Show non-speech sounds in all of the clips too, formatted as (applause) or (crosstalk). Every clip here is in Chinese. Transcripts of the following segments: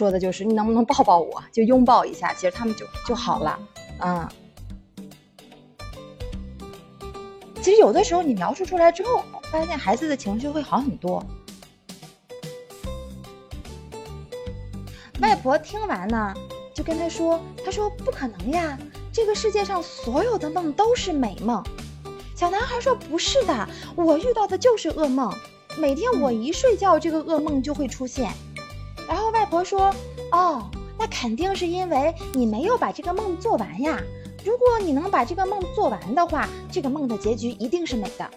说的就是你能不能抱抱我，就拥抱一下，其实他们就就好了，嗯。其实有的时候你描述出来之后，发现孩子的情绪会好很多。外婆听完呢，就跟他说：“他说不可能呀，这个世界上所有的梦都是美梦。”小男孩说：“不是的，我遇到的就是噩梦，每天我一睡觉，这个噩梦就会出现。”婆说：“哦，那肯定是因为你没有把这个梦做完呀。如果你能把这个梦做完的话，这个梦的结局一定是美的。”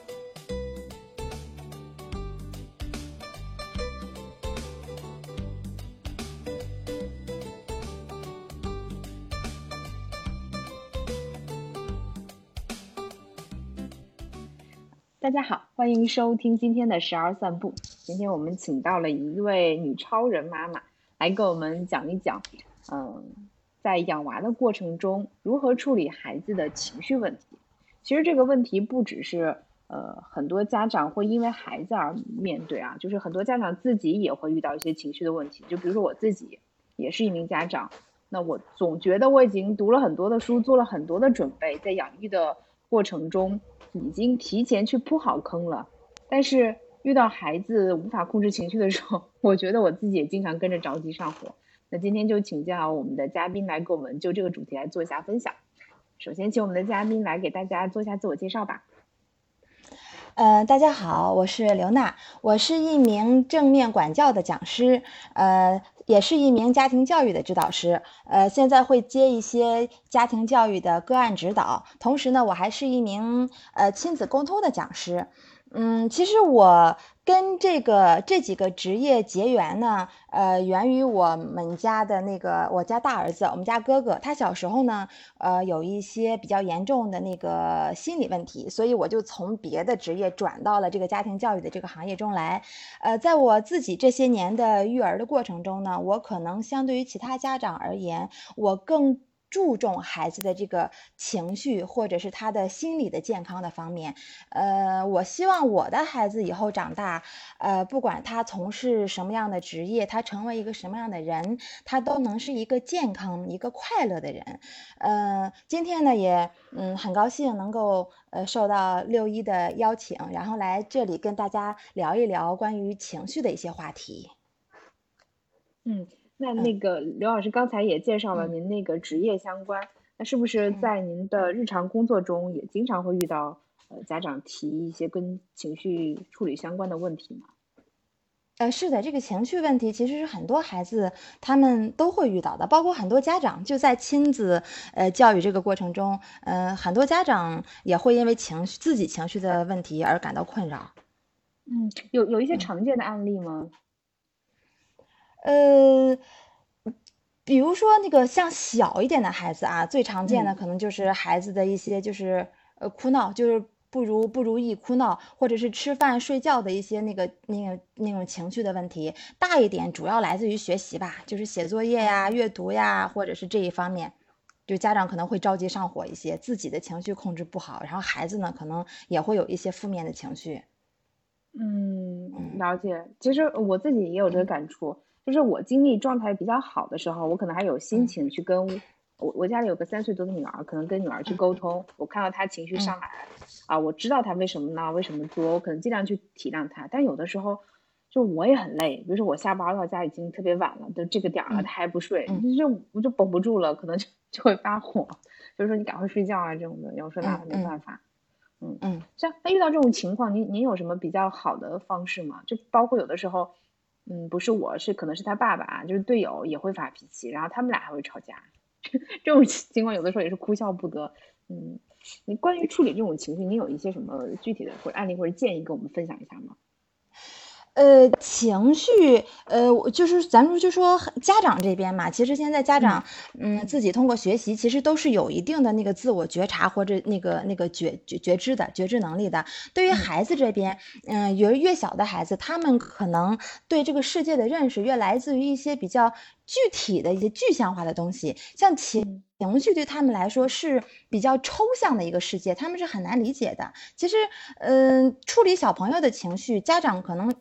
大家好，欢迎收听今天的十二散步。今天我们请到了一位女超人妈妈来给我们讲一讲，嗯，在养娃的过程中如何处理孩子的情绪问题。其实这个问题不只是呃很多家长会因为孩子而面对啊，就是很多家长自己也会遇到一些情绪的问题。就比如说我自己也是一名家长，那我总觉得我已经读了很多的书，做了很多的准备，在养育的过程中。已经提前去铺好坑了，但是遇到孩子无法控制情绪的时候，(laughs) 我觉得我自己也经常跟着着急上火。那今天就请教我们的嘉宾来给我们就这个主题来做一下分享。首先，请我们的嘉宾来给大家做一下自我介绍吧。呃，大家好，我是刘娜，我是一名正面管教的讲师，呃，也是一名家庭教育的指导师，呃，现在会接一些家庭教育的个案指导，同时呢，我还是一名呃亲子沟通的讲师。嗯，其实我跟这个这几个职业结缘呢，呃，源于我们家的那个我家大儿子，我们家哥哥，他小时候呢，呃，有一些比较严重的那个心理问题，所以我就从别的职业转到了这个家庭教育的这个行业中来。呃，在我自己这些年的育儿的过程中呢，我可能相对于其他家长而言，我更。注重孩子的这个情绪，或者是他的心理的健康的方面。呃，我希望我的孩子以后长大，呃，不管他从事什么样的职业，他成为一个什么样的人，他都能是一个健康、一个快乐的人。呃，今天呢，也嗯很高兴能够呃受到六一的邀请，然后来这里跟大家聊一聊关于情绪的一些话题。嗯。那那个刘老师刚才也介绍了您那个职业相关，那是不是在您的日常工作中也经常会遇到呃家长提一些跟情绪处理相关的问题呢？呃，是的，这个情绪问题其实是很多孩子他们都会遇到的，包括很多家长就在亲子呃教育这个过程中，呃，很多家长也会因为情绪自己情绪的问题而感到困扰。嗯，有有一些常见的案例吗？呃，比如说那个像小一点的孩子啊，最常见的可能就是孩子的一些就是呃哭闹，就是不如不如意哭闹，或者是吃饭睡觉的一些那个那个那种情绪的问题。大一点主要来自于学习吧，就是写作业呀、阅读呀，或者是这一方面，就家长可能会着急上火一些，自己的情绪控制不好，然后孩子呢可能也会有一些负面的情绪。嗯，了解。其实我自己也有这个感触。就是我精力状态比较好的时候，我可能还有心情去跟我我家里有个三岁多的女儿，可能跟女儿去沟通。我看到她情绪上来，啊，我知道她为什么闹？为什么作？我可能尽量去体谅她。但有的时候，就我也很累。比如说我下班到家已经特别晚了，都这个点了，她还不睡，就我就绷不住了，可能就就会发火。就是说你赶快睡觉啊这种的。要说那没办法，嗯嗯。像那遇到这种情况，您您有什么比较好的方式吗？就包括有的时候。嗯，不是我，是可能是他爸爸，就是队友也会发脾气，然后他们俩还会吵架，(laughs) 这种情况有的时候也是哭笑不得。嗯，你关于处理这种情绪，你有一些什么具体的或者案例或者建议跟我们分享一下吗？呃，情绪，呃，我就是咱们就说家长这边嘛，其实现在家长，嗯，自己通过学习，其实都是有一定的那个自我觉察或者那个那个觉觉觉知的觉知能力的。对于孩子这边，嗯，越越小的孩子，他们可能对这个世界的认识越来自于一些比较具体的一些具象化的东西，像情情绪对他们来说是比较抽象的一个世界，他们是很难理解的。其实，嗯，处理小朋友的情绪，家长可能。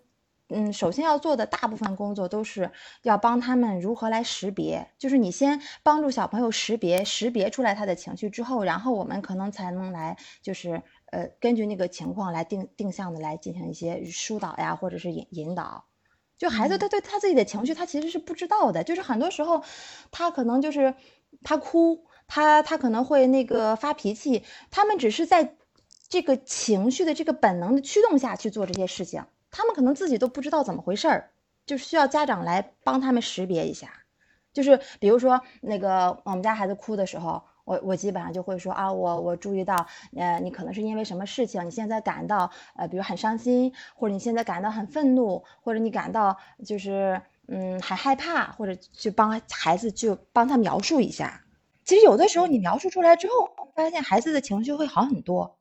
嗯，首先要做的大部分工作都是要帮他们如何来识别，就是你先帮助小朋友识别，识别出来他的情绪之后，然后我们可能才能来就是呃根据那个情况来定定向的来进行一些疏导呀，或者是引引导。就孩子他对他自己的情绪他其实是不知道的，就是很多时候他可能就是他哭，他他可能会那个发脾气，他们只是在。这个情绪的这个本能的驱动下去做这些事情，他们可能自己都不知道怎么回事儿，就是需要家长来帮他们识别一下。就是比如说那个我们家孩子哭的时候，我我基本上就会说啊，我我注意到，呃，你可能是因为什么事情，你现在感到呃，比如很伤心，或者你现在感到很愤怒，或者你感到就是嗯很害怕，或者去帮孩子就帮他描述一下。其实有的时候你描述出来之后，发现孩子的情绪会好很多。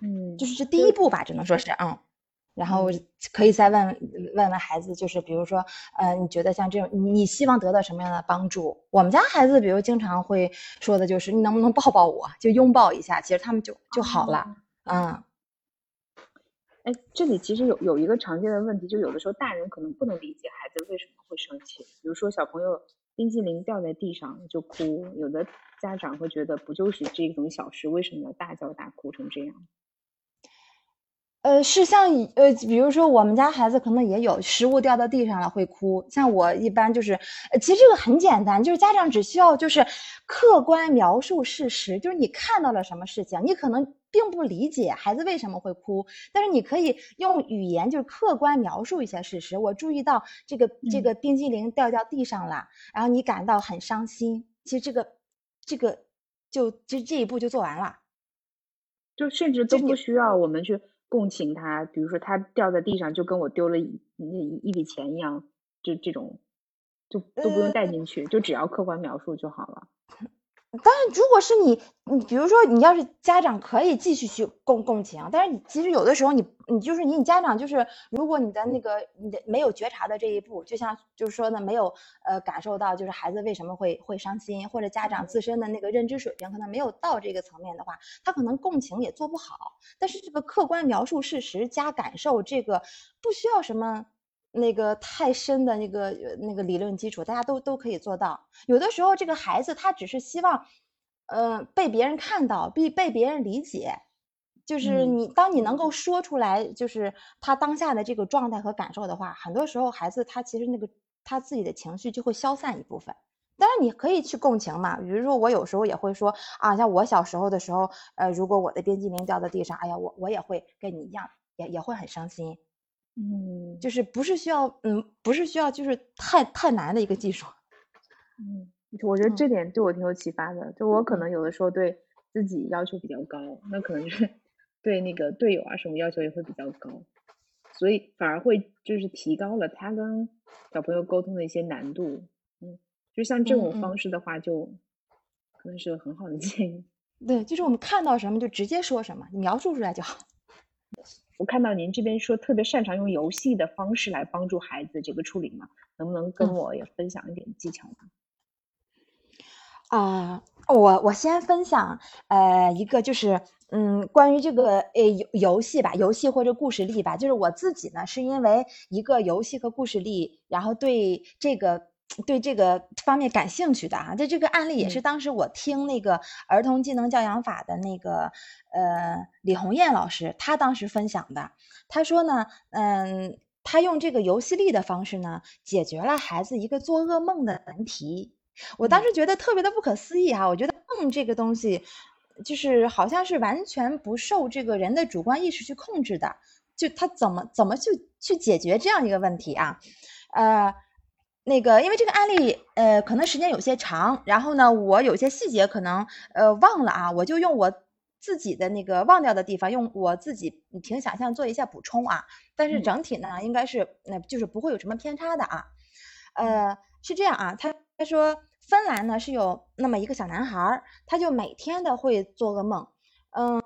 嗯，就是这第一步吧，只能说是嗯，然后可以再问问问孩子，就是比如说，呃，你觉得像这种，你希望得到什么样的帮助？我们家孩子，比如经常会说的就是，你能不能抱抱我，就拥抱一下，其实他们就就好了。嗯，哎，这里其实有有一个常见的问题，就有的时候大人可能不能理解孩子为什么会生气，比如说小朋友冰激凌掉在地上就哭，有的家长会觉得不就是这种小事，为什么要大叫大哭成这样？呃，是像呃，比如说我们家孩子可能也有食物掉到地上了会哭，像我一般就是，呃，其实这个很简单，就是家长只需要就是客观描述事实，就是你看到了什么事情，你可能并不理解孩子为什么会哭，但是你可以用语言就是客观描述一些事实。我注意到这个这个冰激凌掉到地上了，然后你感到很伤心。其实这个这个就就这一步就做完了，就甚至都不需要我们去。共情他，比如说他掉在地上，就跟我丢了一一一笔钱一样，就这种，就都不用带进去，就只要客观描述就好了。但是如果是你，你比如说你要是家长可以继续去共共情，但是你其实有的时候你你就是你你家长就是如果你的那个你的没有觉察的这一步，就像就是说呢没有呃感受到就是孩子为什么会会伤心，或者家长自身的那个认知水平可能没有到这个层面的话，他可能共情也做不好。但是这个客观描述事实加感受，这个不需要什么。那个太深的那个那个理论基础，大家都都可以做到。有的时候，这个孩子他只是希望，呃，被别人看到，被被别人理解。就是你，当你能够说出来，就是他当下的这个状态和感受的话，很多时候孩子他其实那个他自己的情绪就会消散一部分。当然，你可以去共情嘛。比如说，我有时候也会说啊，像我小时候的时候，呃，如果我的冰激凌掉在地上，哎呀，我我也会跟你一样，也也会很伤心。嗯，就是不是需要，嗯，不是需要，就是太太难的一个技术。嗯，我觉得这点对我挺有启发的。就我可能有的时候对自己要求比较高，那可能就是 (laughs) 对那个队友啊什么要求也会比较高，所以反而会就是提高了他跟小朋友沟通的一些难度。嗯，就像这种方式的话，就可能是个很好的建议。对，就是我们看到什么就直接说什么，描述出来就好。我看到您这边说特别擅长用游戏的方式来帮助孩子这个处理嘛，能不能跟我也分享一点技巧呢？啊，我我先分享呃一个就是嗯关于这个呃游游戏吧，游戏或者故事力吧，就是我自己呢是因为一个游戏和故事力，然后对这个。对这个方面感兴趣的啊，这这个案例也是当时我听那个儿童技能教养法的那个呃李红艳老师，他当时分享的。他说呢，嗯，他用这个游戏力的方式呢，解决了孩子一个做噩梦的难题。我当时觉得特别的不可思议哈，我觉得梦这个东西，就是好像是完全不受这个人的主观意识去控制的，就他怎么怎么去去解决这样一个问题啊？呃。那个，因为这个案例，呃，可能时间有些长，然后呢，我有些细节可能呃忘了啊，我就用我自己的那个忘掉的地方，用我自己凭想象做一下补充啊。但是整体呢，应该是那就是不会有什么偏差的啊。呃，是这样啊，他他说芬兰呢是有那么一个小男孩，他就每天的会做噩梦，嗯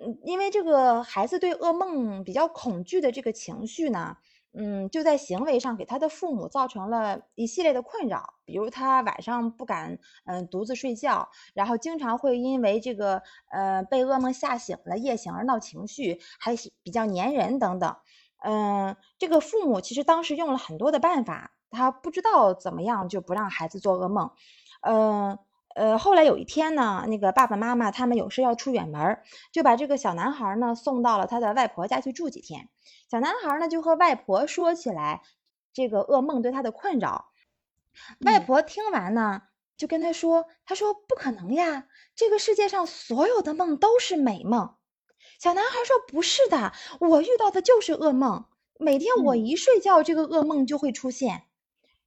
嗯，因为这个孩子对噩梦比较恐惧的这个情绪呢。嗯，就在行为上给他的父母造成了一系列的困扰，比如他晚上不敢嗯独自睡觉，然后经常会因为这个呃被噩梦吓醒了夜醒而闹情绪，还比较粘人等等。嗯，这个父母其实当时用了很多的办法，他不知道怎么样就不让孩子做噩梦。嗯呃，后来有一天呢，那个爸爸妈妈他们有事要出远门，就把这个小男孩呢送到了他的外婆家去住几天。小男孩呢就和外婆说起来这个噩梦对他的困扰。外婆听完呢，就跟他说：“他说不可能呀，这个世界上所有的梦都是美梦。”小男孩说：“不是的，我遇到的就是噩梦。每天我一睡觉，这个噩梦就会出现。”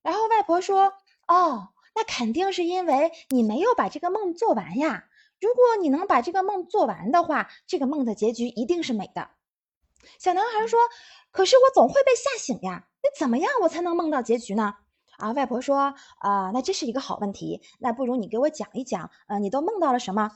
然后外婆说：“哦，那肯定是因为你没有把这个梦做完呀。如果你能把这个梦做完的话，这个梦的结局一定是美的。”小男孩说：“可是我总会被吓醒呀，那怎么样我才能梦到结局呢？”啊，外婆说：“啊，那这是一个好问题。那不如你给我讲一讲，呃，你都梦到了什么？”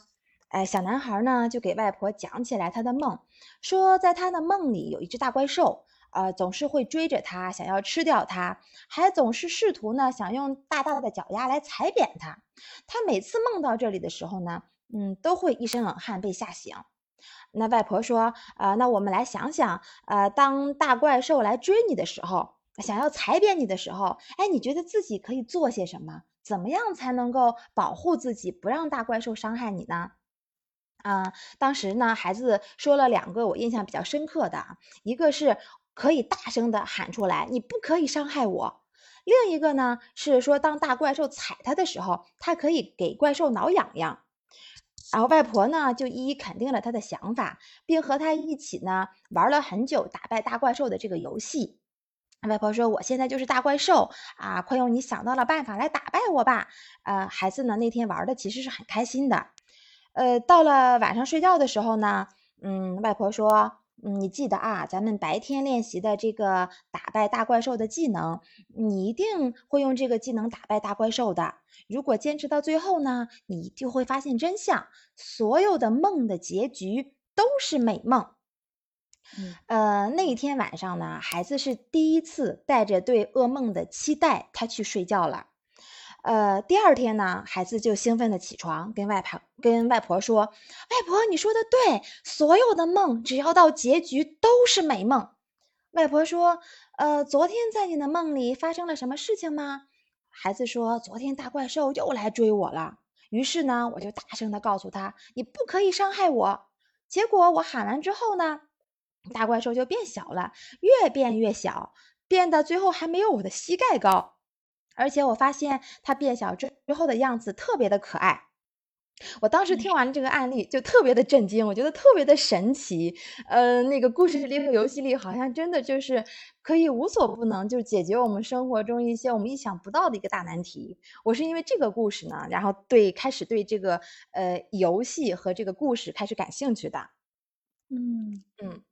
哎，小男孩呢就给外婆讲起来他的梦，说在他的梦里有一只大怪兽，呃，总是会追着他，想要吃掉他，还总是试图呢想用大大的脚丫来踩扁他。他每次梦到这里的时候呢，嗯，都会一身冷汗被吓醒。那外婆说，呃，那我们来想想，呃，当大怪兽来追你的时候，想要踩扁你的时候，哎，你觉得自己可以做些什么？怎么样才能够保护自己，不让大怪兽伤害你呢？啊，当时呢，孩子说了两个我印象比较深刻的，一个是可以大声的喊出来，你不可以伤害我；另一个呢是说，当大怪兽踩他的时候，他可以给怪兽挠痒痒。然后外婆呢就一一肯定了他的想法，并和他一起呢玩了很久打败大怪兽的这个游戏。外婆说：“我现在就是大怪兽啊，快用你想到的办法来打败我吧！”呃，孩子呢那天玩的其实是很开心的。呃，到了晚上睡觉的时候呢，嗯，外婆说，嗯，你记得啊，咱们白天练习的这个打败大怪兽的技能，你一定会用这个技能打败大怪兽的。如果坚持到最后呢，你就会发现真相，所有的梦的结局都是美梦。呃，那一天晚上呢，孩子是第一次带着对噩梦的期待，他去睡觉了。呃，第二天呢，孩子就兴奋的起床，跟外婆跟外婆说：“外婆，你说的对，所有的梦只要到结局都是美梦。”外婆说：“呃，昨天在你的梦里发生了什么事情吗？”孩子说：“昨天大怪兽又来追我了。”于是呢，我就大声的告诉他：“你不可以伤害我。”结果我喊完之后呢，大怪兽就变小了，越变越小，变得最后还没有我的膝盖高。而且我发现它变小之之后的样子特别的可爱，我当时听完这个案例就特别的震惊，我觉得特别的神奇。呃，那个故事里和游戏里好像真的就是可以无所不能，就解决我们生活中一些我们意想不到的一个大难题。我是因为这个故事呢，然后对开始对这个呃游戏和这个故事开始感兴趣的。嗯嗯，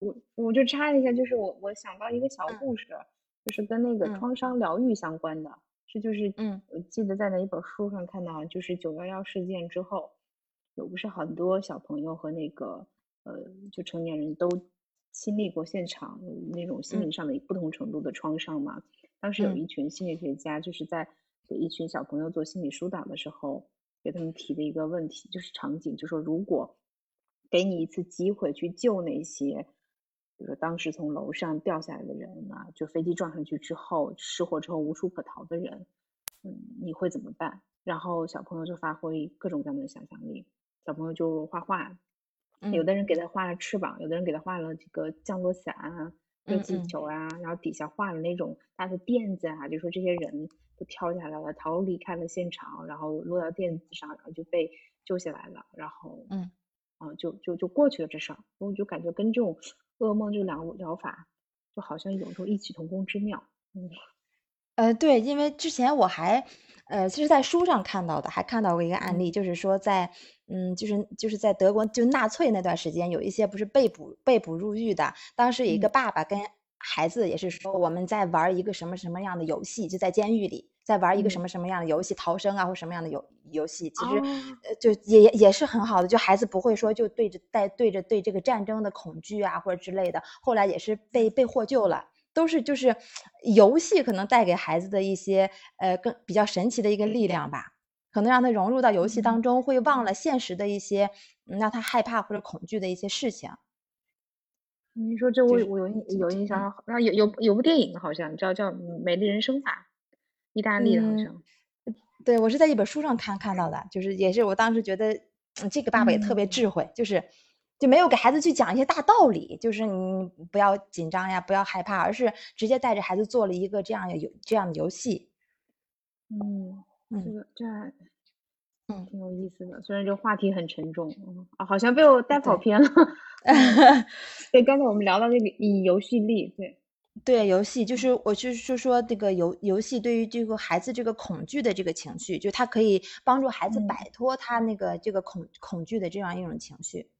我我就插一下，就是我我想到一个小故事。就是跟那个创伤疗愈相关的，这就是嗯，我记得在哪一本书上看到，就是九幺幺事件之后，有不是很多小朋友和那个呃，就成年人都亲历过现场那种心理上的不同程度的创伤嘛。当时有一群心理学家就是在给一群小朋友做心理疏导的时候，给他们提的一个问题，就是场景，就说如果给你一次机会去救那些。比如说，当时从楼上掉下来的人啊，就飞机撞上去之后，失火之后无处可逃的人，嗯，你会怎么办？然后小朋友就发挥各种各样的想象力，小朋友就画画，有的人给他画了翅膀，有的人给他画了这个降落伞啊、热气球啊，然后底下画了那种大的垫子啊，就说这些人都跳下来了，逃离开了现场，然后落到垫子上，然后就被救下来了，然后嗯，啊，就就就过去了这事儿，我就感觉跟这种。噩梦这两个疗法，就好像有时候异曲同工之妙。嗯，(laughs) 呃，对，因为之前我还，呃，其实在书上看到的，还看到过一个案例，就是说在，嗯，就是就是在德国，就纳粹那段时间，有一些不是被捕被捕入狱的，当时有一个爸爸跟孩子也是说，我们在玩一个什么什么样的游戏，就在监狱里。在玩一个什么什么样的游戏，逃生啊，或什么样的游游戏，其实呃，就也也也是很好的，就孩子不会说就对着带对着对这个战争的恐惧啊或者之类的，后来也是被被获救了，都是就是游戏可能带给孩子的一些呃更比较神奇的一个力量吧，可能让他融入到游戏当中，会忘了现实的一些让他害怕或者恐惧的一些事情。你说这我我有有印象，那有有有部电影好像叫叫《美丽人生法》，意大利的好像。对，我是在一本书上看看到的，就是也是我当时觉得这个爸爸也特别智慧，就是就没有给孩子去讲一些大道理，就是你不要紧张呀，不要害怕，而是直接带着孩子做了一个这样游这样的游戏。嗯，这个这嗯挺有意思的，虽然这个话题很沉重，啊好像被我带跑偏了。(laughs) (laughs) 对，刚才我们聊到这个以游戏力，对。对游戏，就是我就是说这个游游戏对于这个孩子这个恐惧的这个情绪，就它可以帮助孩子摆脱他那个这个恐恐惧的这样一种情绪。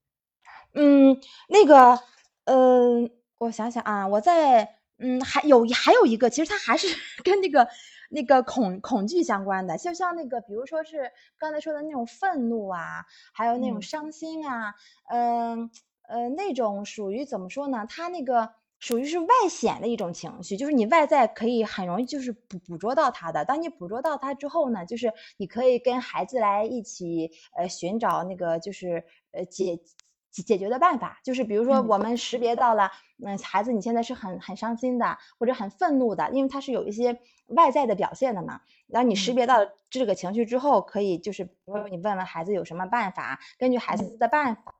嗯，那个，嗯，我想想啊，我在嗯还有还有一个，其实它还是 (laughs) 跟那个那个恐恐惧相关的，就像那个比如说是刚才说的那种愤怒啊，还有那种伤心啊，嗯呃那种属于怎么说呢？他那个。属于是外显的一种情绪，就是你外在可以很容易就是捕捕捉到它的。当你捕捉到它之后呢，就是你可以跟孩子来一起呃寻找那个就是呃解解决的办法。就是比如说我们识别到了，嗯，孩子你现在是很很伤心的或者很愤怒的，因为他是有一些外在的表现的嘛。然后你识别到这个情绪之后，可以就是比如说你问问孩子有什么办法，根据孩子的办法。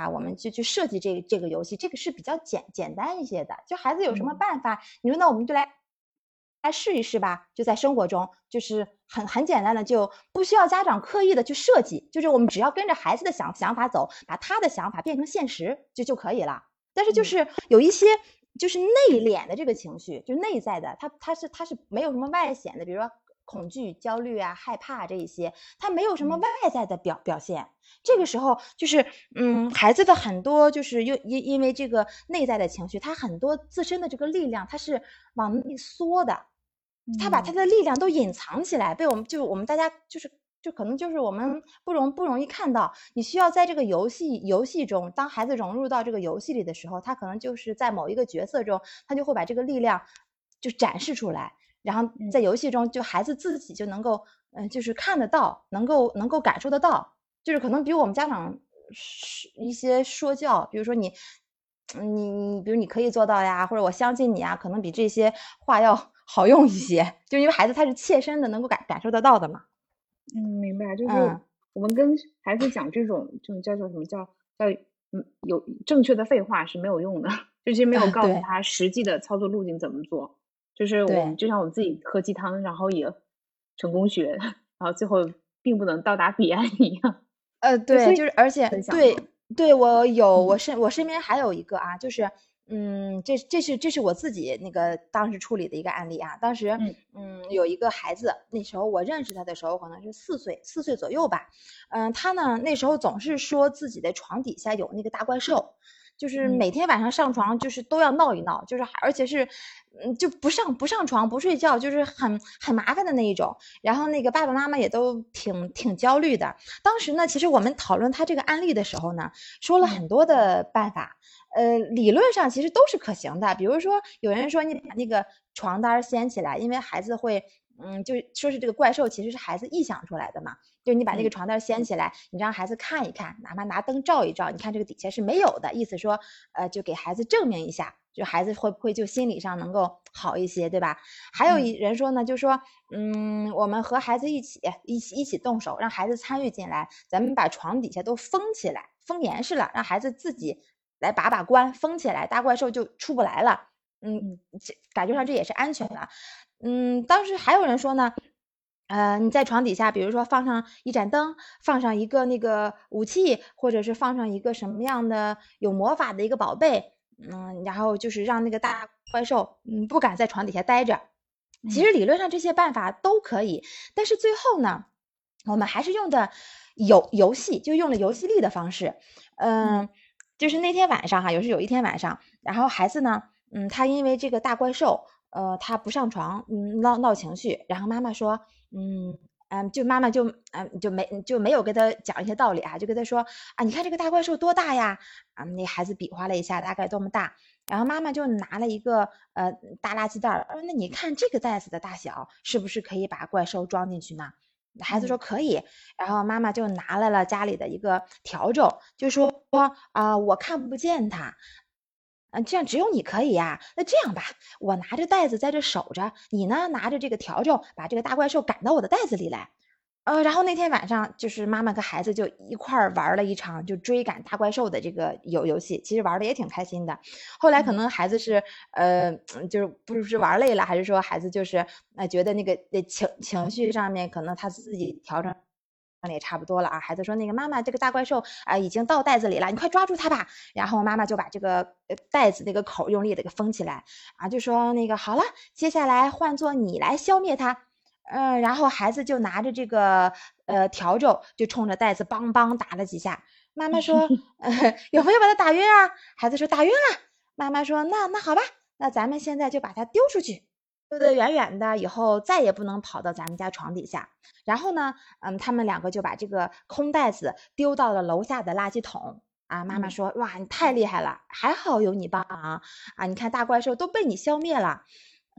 啊，我们就去设计这这个游戏，这个是比较简简单一些的。就孩子有什么办法，你说那我们就来来试一试吧。就在生活中，就是很很简单的，就不需要家长刻意的去设计，就是我们只要跟着孩子的想想法走，把他的想法变成现实就就可以了。但是就是有一些就是内敛的这个情绪，就内在的，他他是他是没有什么外显的，比如说。恐惧、焦虑啊、害怕这一些，他没有什么外在的表表现。这个时候，就是嗯，孩子的很多就是又因因为这个内在的情绪，他很多自身的这个力量，他是往内缩的，他把他的力量都隐藏起来，被我们就我们大家就是就可能就是我们不容不容易看到。你需要在这个游戏游戏中，当孩子融入到这个游戏里的时候，他可能就是在某一个角色中，他就会把这个力量就展示出来。然后在游戏中，就孩子自己就能够，嗯，就是看得到，能够能够感受得到，就是可能比我们家长一些说教，比如说你，你你，比如你可以做到呀，或者我相信你啊，可能比这些话要 (laughs) 好用一些，就因为孩子他是切身的，能够感感受得到的嘛。嗯，明白，就是我们跟孩子讲这种这种叫做什么叫叫嗯有正确的废话是没有用的，(laughs) 就是没有告诉他实际的操作路径怎么做。就是我们就像我们自己喝鸡汤，然后也成功学，(laughs) 然后最后并不能到达彼岸一样。呃，对，就是而且对对，我有我身我身边还有一个啊，就是嗯，这这是这是我自己那个当时处理的一个案例啊。当时嗯有一个孩子，那时候我认识他的时候可能是四岁四岁左右吧。嗯，他呢那时候总是说自己的床底下有那个大怪兽。就是每天晚上上床就是都要闹一闹，就是而且是，嗯就不上不上床不睡觉，就是很很麻烦的那一种。然后那个爸爸妈妈也都挺挺焦虑的。当时呢，其实我们讨论他这个案例的时候呢，说了很多的办法，呃，理论上其实都是可行的。比如说有人说你把那个床单掀起来，因为孩子会。嗯，就说是这个怪兽其实是孩子臆想出来的嘛，就你把那个床单掀起来，你让孩子看一看，哪怕拿灯照一照，你看这个底下是没有的，意思说，呃，就给孩子证明一下，就孩子会不会就心理上能够好一些，对吧？还有一人说呢，就说，嗯，我们和孩子一起一起一起动手，让孩子参与进来，咱们把床底下都封起来，封严实了，让孩子自己来把把关，封起来，大怪兽就出不来了。嗯，这感觉上这也是安全的。嗯，当时还有人说呢，呃，你在床底下，比如说放上一盏灯，放上一个那个武器，或者是放上一个什么样的有魔法的一个宝贝，嗯，然后就是让那个大怪兽，嗯，不敢在床底下待着。其实理论上这些办法都可以，但是最后呢，我们还是用的游游戏，就用了游戏力的方式。嗯，就是那天晚上哈，有时有一天晚上，然后孩子呢，嗯，他因为这个大怪兽。呃，他不上床，嗯，闹闹情绪，然后妈妈说，嗯嗯，就妈妈就嗯就没就没有跟他讲一些道理啊，就跟他说啊，你看这个大怪兽多大呀？啊，那孩子比划了一下，大概多么大？然后妈妈就拿了一个呃大垃圾袋儿，那你看这个袋子的大小，是不是可以把怪兽装进去呢？孩子说可以，然后妈妈就拿来了家里的一个笤帚，就说说啊，我看不见它。嗯，这样只有你可以呀。那这样吧，我拿着袋子在这守着，你呢拿着这个笤帚，把这个大怪兽赶到我的袋子里来。呃，然后那天晚上，就是妈妈跟孩子就一块儿玩了一场就追赶大怪兽的这个游游戏，其实玩的也挺开心的。后来可能孩子是呃，就是不是玩累了，还是说孩子就是呃觉得那个情情绪上面可能他自己调整。那也差不多了啊，孩子说那个妈妈，这个大怪兽啊已经到袋子里了，你快抓住它吧。然后妈妈就把这个袋子那个口用力的给封起来啊，就说那个好了，接下来换做你来消灭它。嗯，然后孩子就拿着这个呃笤帚就冲着袋子梆梆打了几下。妈妈说 (laughs) 呃有没有把它打晕啊？孩子说打晕了。妈妈说那那好吧，那咱们现在就把它丢出去。丢得远远的，以后再也不能跑到咱们家床底下。然后呢，嗯，他们两个就把这个空袋子丢到了楼下的垃圾桶。啊，妈妈说：“哇，你太厉害了，还好有你帮忙啊！你看大怪兽都被你消灭了。”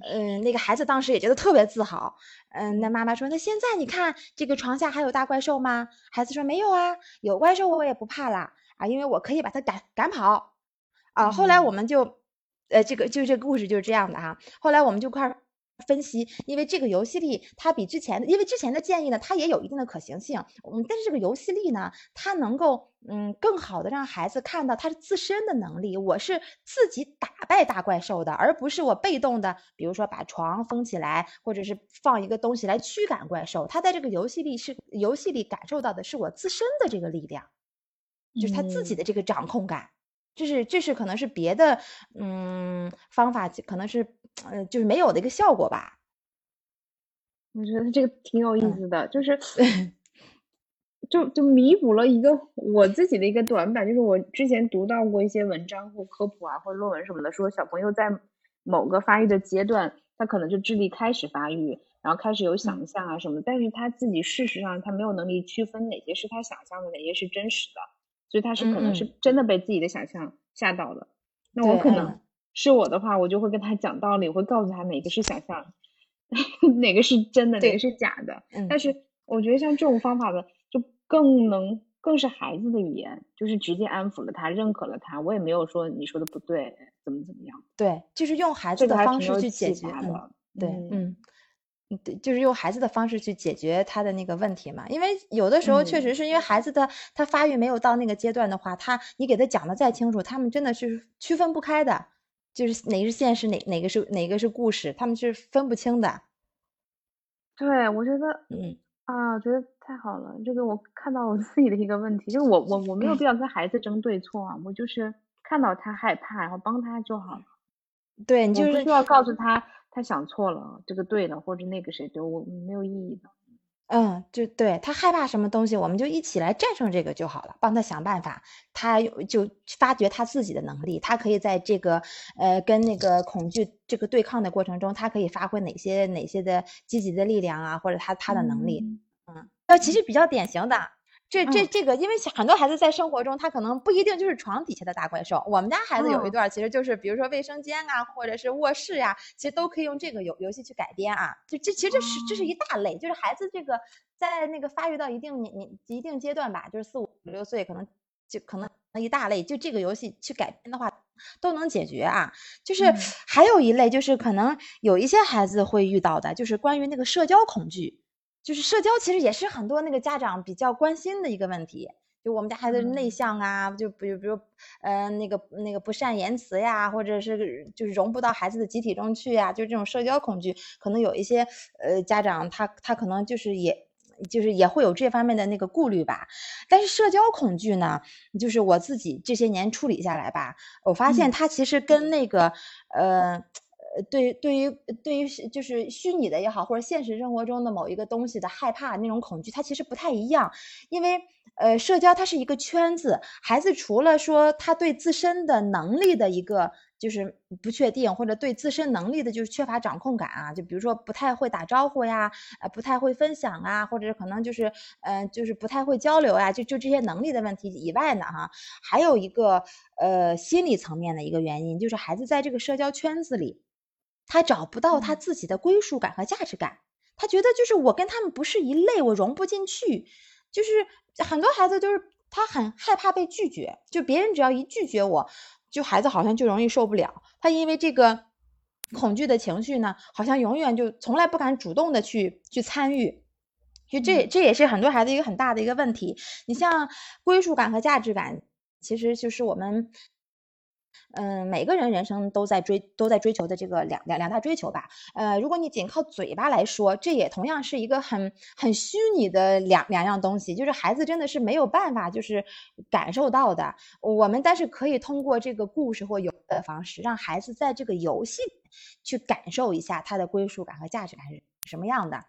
嗯，那个孩子当时也觉得特别自豪。嗯，那妈妈说：“那现在你看这个床下还有大怪兽吗？”孩子说：“没有啊，有怪兽我也不怕了啊，因为我可以把它赶赶跑。”啊，后来我们就。呃，这个就这个故事就是这样的哈。后来我们就块分析，因为这个游戏力它比之前的，因为之前的建议呢，它也有一定的可行性。嗯，但是这个游戏力呢，它能够嗯更好的让孩子看到他自身的能力。我是自己打败大怪兽的，而不是我被动的，比如说把床封起来，或者是放一个东西来驱赶怪兽。他在这个游戏里是游戏里感受到的是我自身的这个力量，就是他自己的这个掌控感。这是这是可能是别的嗯方法，可能是呃就是没有的一个效果吧。我觉得这个挺有意思的，就是 (laughs) 就就弥补了一个我自己的一个短板，就是我之前读到过一些文章或科普啊或者论文什么的，说小朋友在某个发育的阶段，他可能就智力开始发育，然后开始有想象啊什么，但是他自己事实上他没有能力区分哪些是他想象的，哪些是真实的。所以他是可能是真的被自己的想象吓到了，那我可能是我的话，我就会跟他讲道理，会告诉他哪个是想象，(laughs) 哪个是真的，哪个是假的。但是我觉得像这种方法的，就更能更是孩子的语言，就是直接安抚了他，认可了他。我也没有说你说的不对，怎么怎么样。对，就是用孩子的方式去解决的。对，嗯。对，就是用孩子的方式去解决他的那个问题嘛。因为有的时候确实是因为孩子的他发育没有到那个阶段的话，他你给他讲的再清楚，他们真的是区分不开的，就是哪个是现实，哪哪个是哪个是故事，他们是分不清的。对，我觉得，嗯啊，我觉得太好了。这个我看到我自己的一个问题，就是我我我没有必要跟孩子争对错啊，我就是看到他害怕，然后帮他就好了。对你就是需要告诉他。他想错了，这个对了，或者那个谁对我没有意义的。嗯，就对他害怕什么东西，我们就一起来战胜这个就好了，帮他想办法。他就发掘他自己的能力，他可以在这个呃跟那个恐惧这个对抗的过程中，他可以发挥哪些哪些的积极的力量啊，或者他他的能力。嗯，那其实比较典型的。这这这个，因为很多孩子在生活中，他可能不一定就是床底下的大怪兽。我们家孩子有一段，其实就是比如说卫生间啊，或者是卧室呀，其实都可以用这个游游戏去改编啊。就这其实这是这是一大类，就是孩子这个在那个发育到一定年年一定阶段吧，就是四五六岁，可能就可能一大类，就这个游戏去改编的话，都能解决啊。就是还有一类，就是可能有一些孩子会遇到的，就是关于那个社交恐惧。就是社交其实也是很多那个家长比较关心的一个问题。就我们家孩子内向啊，就比如比如，呃，那个那个不善言辞呀，或者是就是融不到孩子的集体中去呀，就这种社交恐惧，可能有一些呃家长他他可能就是也就是也会有这方面的那个顾虑吧。但是社交恐惧呢，就是我自己这些年处理下来吧，我发现它其实跟那个呃。呃，对，对于对于就是虚拟的也好，或者现实生活中的某一个东西的害怕那种恐惧，它其实不太一样。因为呃，社交它是一个圈子，孩子除了说他对自身的能力的一个就是不确定，或者对自身能力的就是缺乏掌控感啊，就比如说不太会打招呼呀，呃，不太会分享啊，或者可能就是嗯，就是不太会交流呀，就就这些能力的问题以外呢，哈，还有一个呃心理层面的一个原因，就是孩子在这个社交圈子里。他找不到他自己的归属感和价值感，他觉得就是我跟他们不是一类，我融不进去。就是很多孩子就是他很害怕被拒绝，就别人只要一拒绝我，就孩子好像就容易受不了，他因为这个恐惧的情绪呢，好像永远就从来不敢主动的去去参与，就这这也是很多孩子一个很大的一个问题。你像归属感和价值感，其实就是我们。嗯，每个人人生都在追都在追求的这个两两两大追求吧。呃，如果你仅靠嘴巴来说，这也同样是一个很很虚拟的两两样东西，就是孩子真的是没有办法就是感受到的。我们但是可以通过这个故事或游的方式，让孩子在这个游戏去感受一下他的归属感和价值感是什么样的。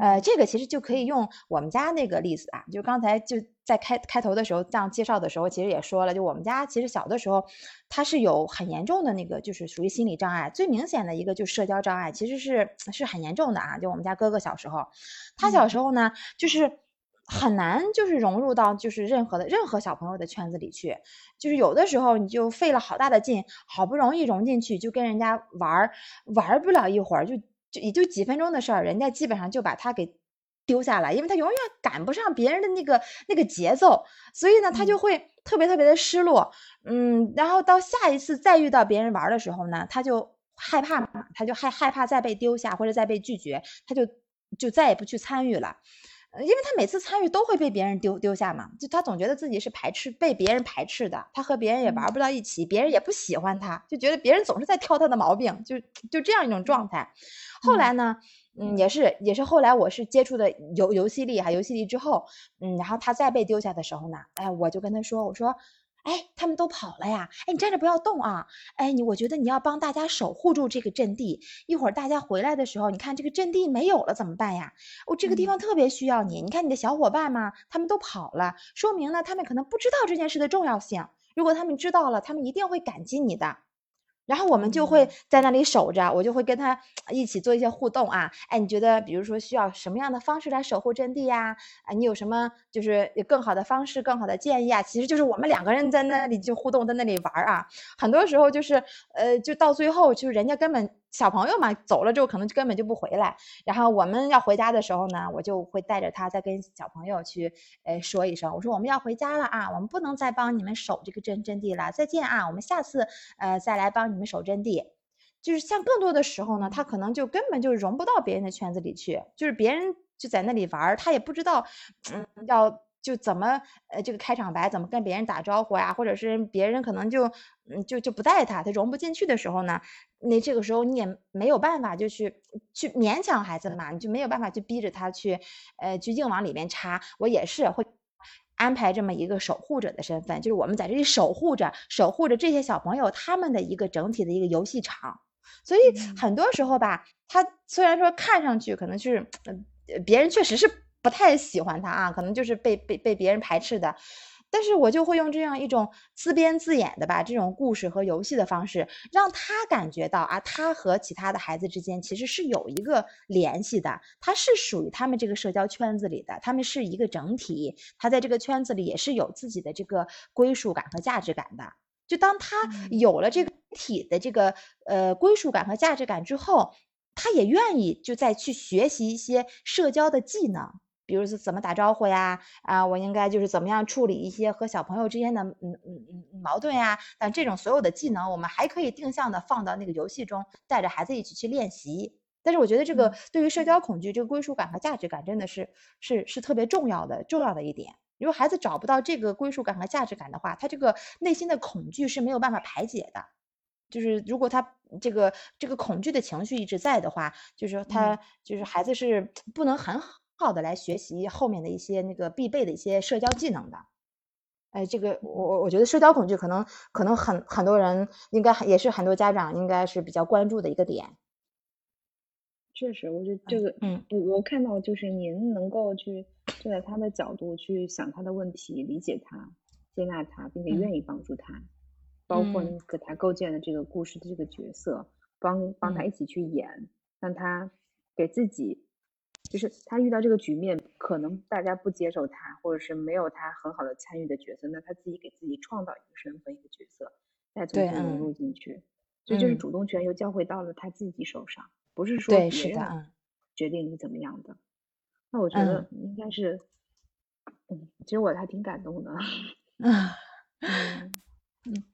呃，这个其实就可以用我们家那个例子啊，就刚才就在开开头的时候这样介绍的时候，其实也说了，就我们家其实小的时候，他是有很严重的那个，就是属于心理障碍，最明显的一个就社交障碍，其实是是很严重的啊。就我们家哥哥小时候，他小时候呢，就是很难就是融入到就是任何的任何小朋友的圈子里去，就是有的时候你就费了好大的劲，好不容易融进去，就跟人家玩儿，玩不了一会儿就。也就几分钟的事儿，人家基本上就把他给丢下来，因为他永远赶不上别人的那个那个节奏，所以呢，他就会特别特别的失落。嗯，然后到下一次再遇到别人玩的时候呢，他就害怕嘛，他就害害怕再被丢下或者再被拒绝，他就就再也不去参与了。因为他每次参与都会被别人丢丢下嘛，就他总觉得自己是排斥被别人排斥的，他和别人也玩不到一起，别人也不喜欢他，就觉得别人总是在挑他的毛病，就就这样一种状态。后来呢，嗯，也是也是后来我是接触的游游戏力哈，游戏力之后，嗯，然后他再被丢下的时候呢，哎，我就跟他说，我说。哎，他们都跑了呀！哎，你站着不要动啊！哎，你我觉得你要帮大家守护住这个阵地。一会儿大家回来的时候，你看这个阵地没有了怎么办呀？我这个地方特别需要你。你看你的小伙伴嘛，他们都跑了，说明呢他们可能不知道这件事的重要性。如果他们知道了，他们一定会感激你的。然后我们就会在那里守着，我就会跟他一起做一些互动啊。哎，你觉得比如说需要什么样的方式来守护阵地呀？啊，你有什么就是更好的方式、更好的建议啊？其实就是我们两个人在那里就互动，在那里玩啊。很多时候就是呃，就到最后就是人家根本。小朋友嘛，走了之后可能根本就不回来。然后我们要回家的时候呢，我就会带着他再跟小朋友去，呃，说一声，我说我们要回家了啊，我们不能再帮你们守这个阵阵地了，再见啊，我们下次呃再来帮你们守阵地。就是像更多的时候呢，他可能就根本就融不到别人的圈子里去，就是别人就在那里玩，他也不知道，嗯，要。就怎么呃这个开场白怎么跟别人打招呼呀？或者是别人可能就嗯就就不带他，他融不进去的时候呢，那这个时候你也没有办法就去去勉强孩子嘛，你就没有办法去逼着他去呃去硬往里面插。我也是会安排这么一个守护者的身份，就是我们在这里守护着守护着这些小朋友他们的一个整体的一个游戏场。所以很多时候吧，他虽然说看上去可能是呃别人确实是。不太喜欢他啊，可能就是被被被别人排斥的，但是我就会用这样一种自编自演的吧，这种故事和游戏的方式，让他感觉到啊，他和其他的孩子之间其实是有一个联系的，他是属于他们这个社交圈子里的，他们是一个整体，他在这个圈子里也是有自己的这个归属感和价值感的。就当他有了这个体的这个呃归属感和价值感之后，他也愿意就再去学习一些社交的技能。比如是怎么打招呼呀？啊，我应该就是怎么样处理一些和小朋友之间的嗯嗯嗯矛盾呀？但这种所有的技能，我们还可以定向的放到那个游戏中，带着孩子一起去练习。但是我觉得这个对于社交恐惧这个归属感和价值感，真的是是是特别重要的重要的一点。如果孩子找不到这个归属感和价值感的话，他这个内心的恐惧是没有办法排解的。就是如果他这个这个恐惧的情绪一直在的话，就是他就是孩子是不能很好。的，来学习后面的一些那个必备的一些社交技能的。哎，这个我我我觉得社交恐惧可能可能很很多人应该也是很多家长应该是比较关注的一个点。确实，我觉得这个，嗯，我我看到就是您能够去站在他的角度去想他的问题，理解他，接纳他，并且愿意帮助他，包括你给他构建的这个故事的这个角色，帮帮他一起去演，让他给自己。就是他遇到这个局面，可能大家不接受他，或者是没有他很好的参与的角色，那他自己给自己创造一个身份、一个角色，再从中融入进去，所以就是主动权又交回到了他自己手上，不是说别人决定你怎么样的。那我觉得应该是，嗯，其实我还挺感动的。(laughs) 嗯嗯。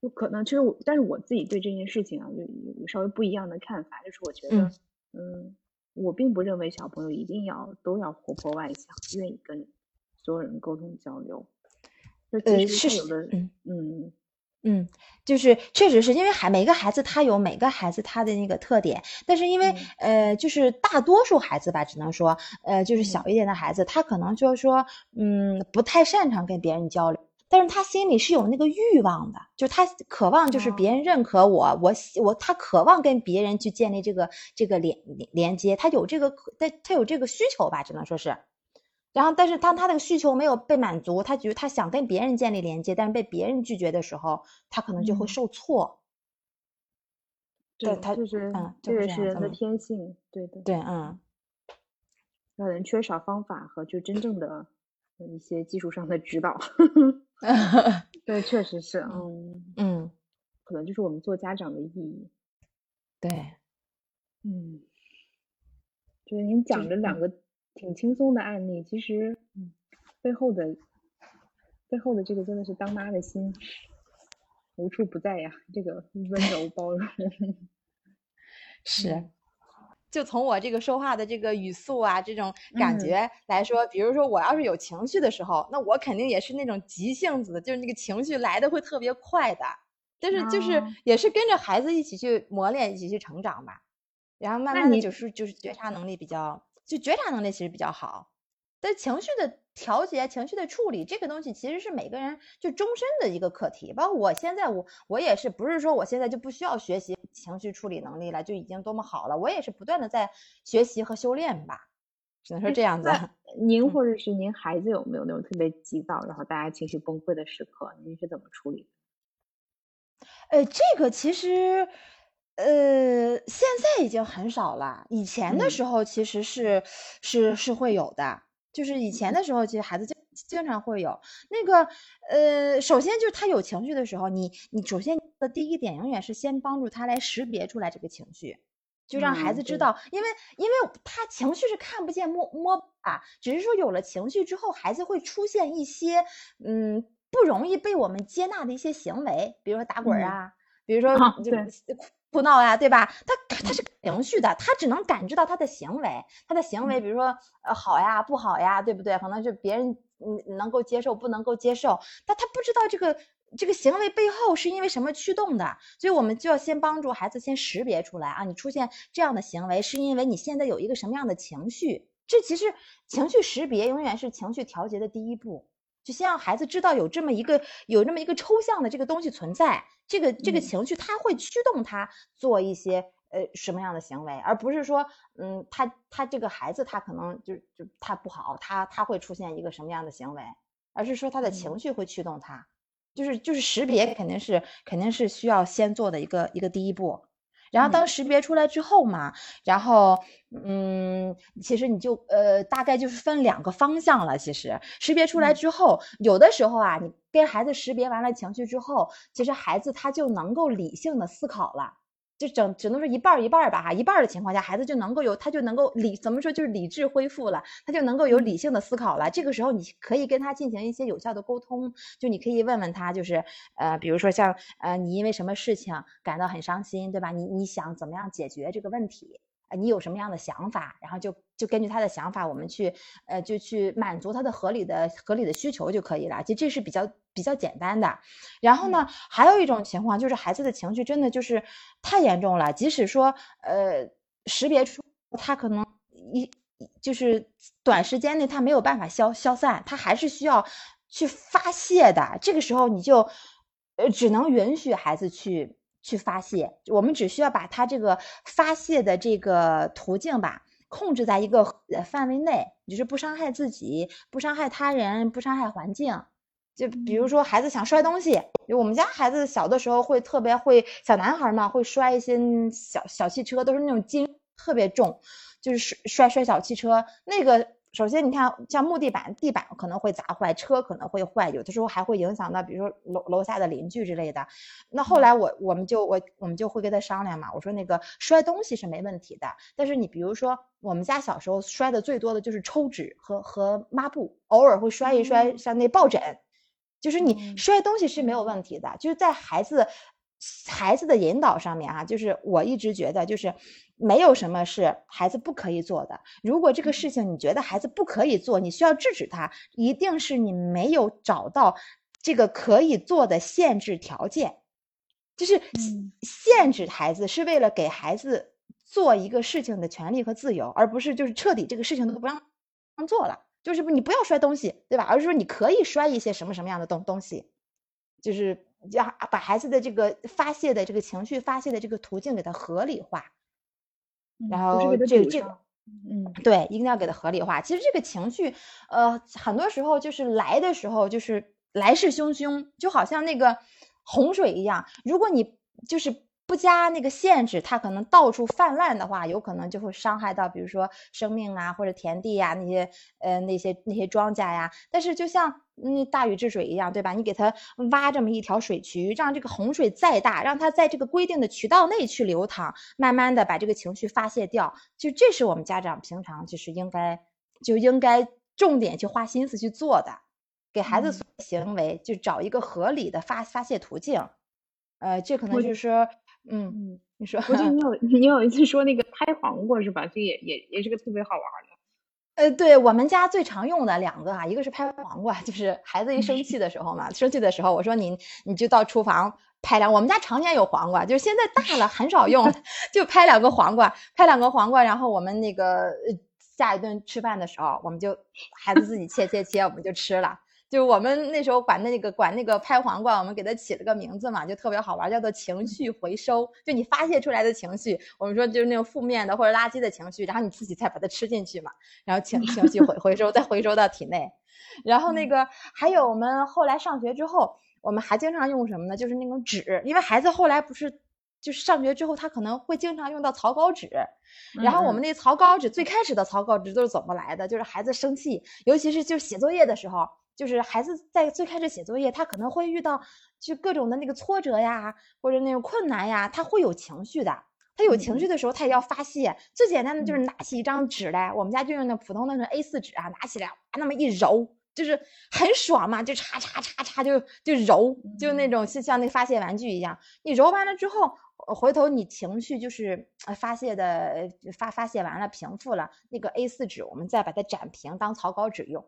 有可能，其实我，但是我自己对这件事情啊，有有稍微不一样的看法，就是我觉得，嗯，我并不认为小朋友一定要都要活泼外向，愿意跟所有人沟通交流。呃，是有的，嗯嗯嗯，就是确实是因为孩每个孩子他有每个孩子他的那个特点，但是因为呃，就是大多数孩子吧，只能说，呃，就是小一点的孩子，他可能就是说，嗯，不太擅长跟别人交流。但是他心里是有那个欲望的，就是他渴望，就是别人认可我，我我他渴望跟别人去建立这个这个连连接，他有这个他他有这个需求吧，只能说是。然后，但是当他那个需求没有被满足，他觉得他想跟别人建立连接，但是被别人拒绝的时候，他可能就会受挫。对，他就是嗯，这个是人的天性，对的。对，嗯。可能缺少方法和就真正的一些技术上的指导。(laughs) 对，确实是，嗯嗯，可能就是我们做家长的意义。对，嗯，就是您讲的两个挺轻松的案例，其实背后的背后的这个真的是当妈的心无处不在呀，这个温柔包容 (laughs) 是。就从我这个说话的这个语速啊，这种感觉来说，比如说我要是有情绪的时候，那我肯定也是那种急性子的，就是那个情绪来的会特别快的。但是就是也是跟着孩子一起去磨练，一起去成长吧。然后慢慢的就是就是觉察能力比较，就觉察能力其实比较好。但情绪的调节、情绪的处理，这个东西其实是每个人就终身的一个课题。包括我现在，我我也是，不是说我现在就不需要学习情绪处理能力了，就已经多么好了。我也是不断的在学习和修炼吧，只能说这样子。(laughs) 您或者是您孩子有没有那种特别急躁，然后大家情绪崩溃的时刻？您是怎么处理？呃，这个其实，呃，现在已经很少了。以前的时候其实是是是会有的。就是以前的时候，其实孩子就经常会有那个，呃，首先就是他有情绪的时候，你你首先的第一点永远是先帮助他来识别出来这个情绪，就让孩子知道，因为因为他情绪是看不见摸摸啊，只是说有了情绪之后，孩子会出现一些嗯不容易被我们接纳的一些行为，比如说打滚啊，比如说就。哭闹呀，对吧？他他是情绪的，他只能感知到他的行为，他的行为，比如说呃好呀，不好呀，对不对？可能就别人嗯能够接受，不能够接受，但他不知道这个这个行为背后是因为什么驱动的，所以我们就要先帮助孩子先识别出来啊，你出现这样的行为是因为你现在有一个什么样的情绪？这其实情绪识别永远是情绪调节的第一步。就先让孩子知道有这么一个有这么一个抽象的这个东西存在，这个这个情绪它会驱动他做一些呃什么样的行为，而不是说嗯他他这个孩子他可能就就他不好，他他会出现一个什么样的行为，而是说他的情绪会驱动他，就是就是识别肯定是肯定是需要先做的一个一个第一步。然后当识别出来之后嘛，然后嗯，其实你就呃大概就是分两个方向了。其实识别出来之后，有的时候啊，你跟孩子识别完了情绪之后，其实孩子他就能够理性的思考了。就整只能说一半一半吧哈，一半的情况下，孩子就能够有他就能够理怎么说就是理智恢复了，他就能够有理性的思考了。这个时候你可以跟他进行一些有效的沟通，就你可以问问他，就是呃，比如说像呃，你因为什么事情感到很伤心，对吧？你你想怎么样解决这个问题？你有什么样的想法？然后就就根据他的想法，我们去呃就去满足他的合理的合理的需求就可以了。其实这是比较比较简单的。然后呢，还有一种情况就是孩子的情绪真的就是太严重了，即使说呃识别出他可能一就是短时间内他没有办法消消散，他还是需要去发泄的。这个时候你就呃只能允许孩子去。去发泄，我们只需要把他这个发泄的这个途径吧，控制在一个范围内，就是不伤害自己，不伤害他人，不伤害环境。就比如说孩子想摔东西，我们家孩子小的时候会特别会，小男孩嘛会摔一些小小汽车，都是那种金特别重，就是摔摔小汽车那个。首先，你看，像木地板、地板可能会砸坏，车可能会坏，有的时候还会影响到，比如说楼楼下的邻居之类的。那后来我我们就我我们就会跟他商量嘛，我说那个摔东西是没问题的，但是你比如说我们家小时候摔的最多的就是抽纸和和抹布，偶尔会摔一摔像那抱枕。就是你摔东西是没有问题的，就是在孩子孩子的引导上面啊，就是我一直觉得就是没有什么是孩子不可以做的。如果这个事情你觉得孩子不可以做，你需要制止他，一定是你没有找到这个可以做的限制条件。就是限制孩子是为了给孩子做一个事情的权利和自由，而不是就是彻底这个事情都不让做了。就是不你不要摔东西，对吧？而是说你可以摔一些什么什么样的东东西，就是要把孩子的这个发泄的这个情绪发泄的这个途径给他合理化。然后这这个，嗯，对，一定要给他合理化。其实这个情绪，呃，很多时候就是来的时候就是来势汹汹，就好像那个。洪水一样，如果你就是不加那个限制，它可能到处泛滥的话，有可能就会伤害到，比如说生命啊，或者田地呀，那些呃那些那些庄稼呀。但是就像那大禹治水一样，对吧？你给它挖这么一条水渠，让这个洪水再大，让它在这个规定的渠道内去流淌，慢慢的把这个情绪发泄掉。就这是我们家长平常就是应该就应该重点去花心思去做的。给孩子行为就找一个合理的发发泄途径，呃，这可能就是说，嗯嗯，你说，我记得你有 (laughs) 你有一次说那个拍黄瓜是吧？这也也也是个特别好玩的。呃，对我们家最常用的两个啊，一个是拍黄瓜，(laughs) 就是孩子一生气的时候嘛，生气的时候，我说你你就到厨房拍两，我们家常年有黄瓜，就是现在大了很少用，(laughs) 就拍两个黄瓜，拍两个黄瓜，然后我们那个下一顿吃饭的时候，我们就孩子自己切切切，我们就吃了。就我们那时候管那个管那个拍黄瓜，我们给它起了个名字嘛，就特别好玩，叫做情绪回收。就你发泄出来的情绪，我们说就是那种负面的或者垃圾的情绪，然后你自己再把它吃进去嘛，然后情情绪回 (laughs) 回收，再回收到体内。然后那个还有我们后来上学之后，我们还经常用什么呢？就是那种纸，因为孩子后来不是就是上学之后，他可能会经常用到草稿纸。然后我们那草稿纸最开始的草稿纸都是怎么来的？就是孩子生气，尤其是就是写作业的时候。就是孩子在最开始写作业，他可能会遇到就各种的那个挫折呀，或者那种困难呀，他会有情绪的。他有情绪的时候，他也要发泄。最简单的就是拿起一张纸来，我们家就用那普通的那 A4 纸啊，拿起来那么一揉，就是很爽嘛，就叉叉叉叉就就揉，就那种像像那发泄玩具一样。你揉完了之后，回头你情绪就是发泄的发发泄完了，平复了，那个 A4 纸我们再把它展平当草稿纸用。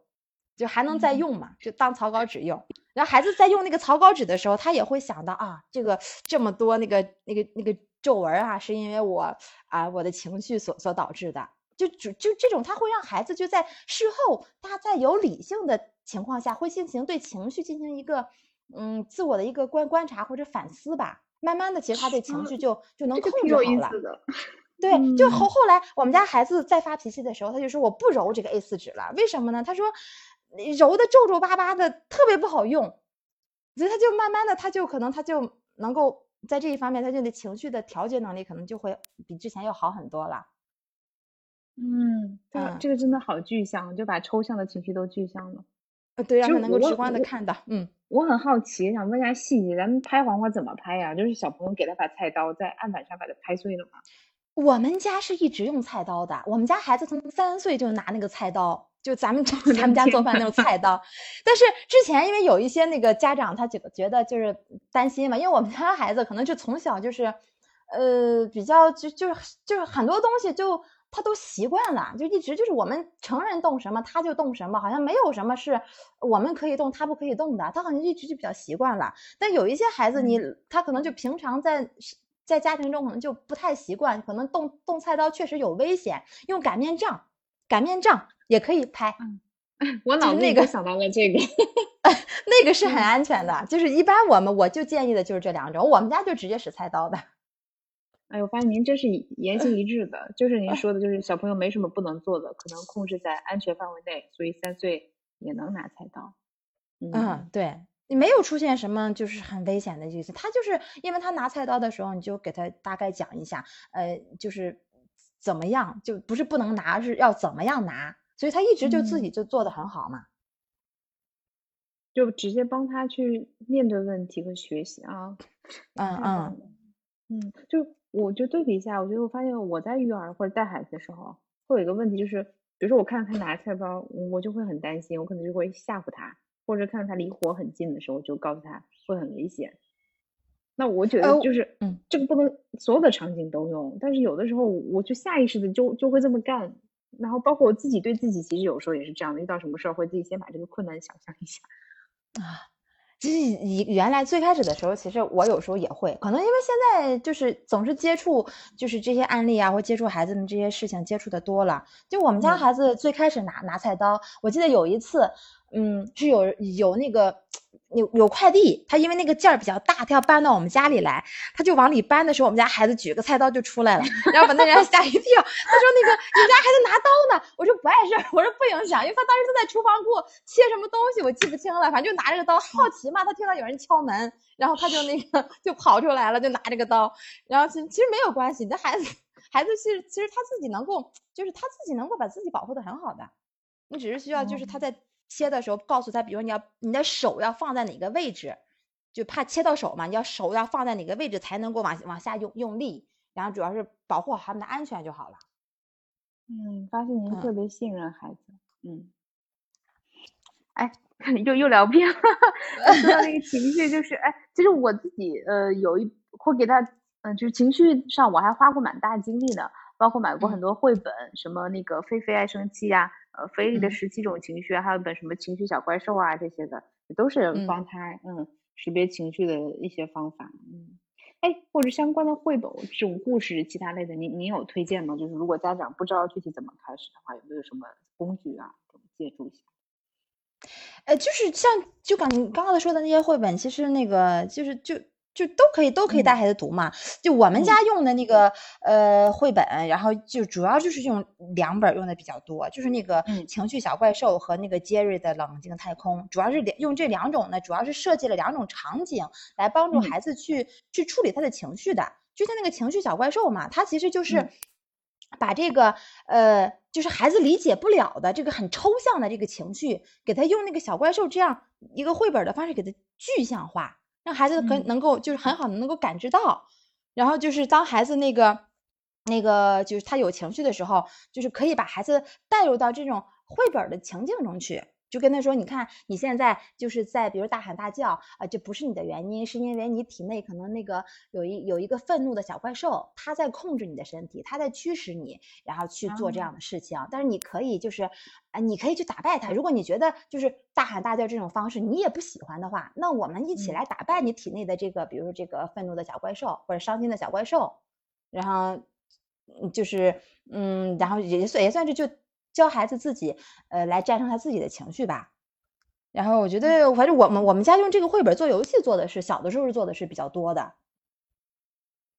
就还能再用嘛？就当草稿纸用。然后孩子在用那个草稿纸的时候，他也会想到啊，这个这么多那个那个那个皱纹啊，是因为我啊我的情绪所所导致的。就就就这种，他会让孩子就在事后，他在有理性的情况下，会进行对情绪进行一个嗯自我的一个观观察或者反思吧。慢慢的，其实他对情绪就就能控制好了。对，(laughs) 就后后来我们家孩子在发脾气的时候，他就说我不揉这个 A 四纸了，为什么呢？他说。你揉的皱皱巴巴的，特别不好用，所以他就慢慢的，他就可能他就能够在这一方面，他就的情绪的调节能力可能就会比之前要好很多了。嗯，对，这个真的好具象，就把抽象的情绪都具象了。呃，对，让他能够直观的看到。嗯，我很好奇，想问一下细节，咱们拍黄瓜怎么拍呀？就是小朋友给他把菜刀在案板上把它拍碎了吗？我们家是一直用菜刀的，我们家孩子从三岁就拿那个菜刀。就咱们 (laughs) 咱们家做饭那种菜刀，(laughs) 但是之前因为有一些那个家长他觉觉得就是担心嘛，因为我们家孩子可能就从小就是，呃，比较就就是就是很多东西就他都习惯了，就一直就是我们成人动什么他就动什么，好像没有什么是我们可以动他不可以动的，他好像一直就比较习惯了。但有一些孩子你他可能就平常在在家庭中可能就不太习惯，可能动动菜刀确实有危险，用擀面杖，擀面杖。也可以拍，(laughs) 我脑子那个想到了这个，(laughs) 那个是很安全的。就是一般我们我就建议的就是这两种，我们家就直接使菜刀的。(laughs) 哎，我发现您真是言行一致的，就是您说的，就是小朋友没什么不能做的，可能控制在安全范围内，所以三岁也能拿菜刀。嗯，对，你没有出现什么就是很危险的意思，他就是因为他拿菜刀的时候，你就给他大概讲一下，呃，就是怎么样，就不是不能拿，是要怎么样拿。所以他一直就自己就做的很好嘛，就直接帮他去面对问题和学习啊，嗯嗯嗯，就我就对比一下，我觉得我发现我在育儿或者带孩子的时候，会有一个问题，就是比如说我看到他拿菜包，我就会很担心，我可能就会吓唬他，或者看到他离火很近的时候，就告诉他会很危险。那我觉得就是，嗯，这个不能所有的场景都用，但是有的时候我就下意识的就就会这么干。然后包括我自己对自己，其实有时候也是这样的，遇到什么事儿会自己先把这个困难想象一下啊。其实以原来最开始的时候，其实我有时候也会，可能因为现在就是总是接触就是这些案例啊，或接触孩子们这些事情接触的多了。就我们家孩子最开始拿拿菜刀，我记得有一次，嗯，是有有那个。有有快递，他因为那个件儿比较大，他要搬到我们家里来，他就往里搬的时候，我们家孩子举个菜刀就出来了，然后把那人 (laughs) 吓一跳。他说：“那个你们家孩子拿刀呢？”我说：“不碍事儿，我说不影响，因为他当时都在厨房给我切什么东西，我记不清了，反正就拿着个刀，好奇嘛，他听到有人敲门，然后他就那个 (laughs) 就跑出来了，就拿着个刀，然后其其实没有关系，你的孩子孩子其实其实他自己能够，就是他自己能够把自己保护的很好的，你只是需要就是他在。”切的时候，告诉他，比如你要你的手要放在哪个位置，就怕切到手嘛。你要手要放在哪个位置才能够往往下用用力，然后主要是保护好他们的安全就好了。嗯，发现您特别信任孩子。嗯，哎，又又聊偏了。说到那个情绪，就是哎，其实我自己呃有一会给他，嗯，就是情绪上我还花过蛮大精力的，包括买过很多绘本，什么那个菲菲爱生气呀。呃，菲利的十七种情绪，还有本什么情绪小怪兽啊，这些的都是帮他嗯识别情绪的一些方法。嗯，哎，或者相关的绘本这种故事，其他类的，您您有推荐吗？就是如果家长不知道具体怎么开始的话，有没有什么工具啊，借助一下？呃，就是像就刚刚刚说的那些绘本，其实那个就是就。就都可以，都可以带孩子读嘛。就我们家用的那个呃绘本，然后就主要就是用两本用的比较多，就是那个情绪小怪兽和那个杰瑞的冷静太空，主要是用这两种呢，主要是设计了两种场景来帮助孩子去去处理他的情绪的。就像那个情绪小怪兽嘛，它其实就是把这个呃，就是孩子理解不了的这个很抽象的这个情绪，给他用那个小怪兽这样一个绘本的方式给他具象化。让孩子可能够就是很好的能够感知到，然后就是当孩子那个那个就是他有情绪的时候，就是可以把孩子带入到这种绘本的情境中去。就跟他说，你看你现在就是在，比如大喊大叫啊，这不是你的原因，是因为你体内可能那个有一有一个愤怒的小怪兽，它在控制你的身体，它在驱使你，然后去做这样的事情。但是你可以就是，啊，你可以去打败它。如果你觉得就是大喊大叫这种方式你也不喜欢的话，那我们一起来打败你体内的这个，比如说这个愤怒的小怪兽或者伤心的小怪兽，然后，就是，嗯，然后也算也算是就。教孩子自己，呃，来战胜他自己的情绪吧。然后我觉得，反正我们我们家用这个绘本做游戏做的是小的时候是做的是比较多的。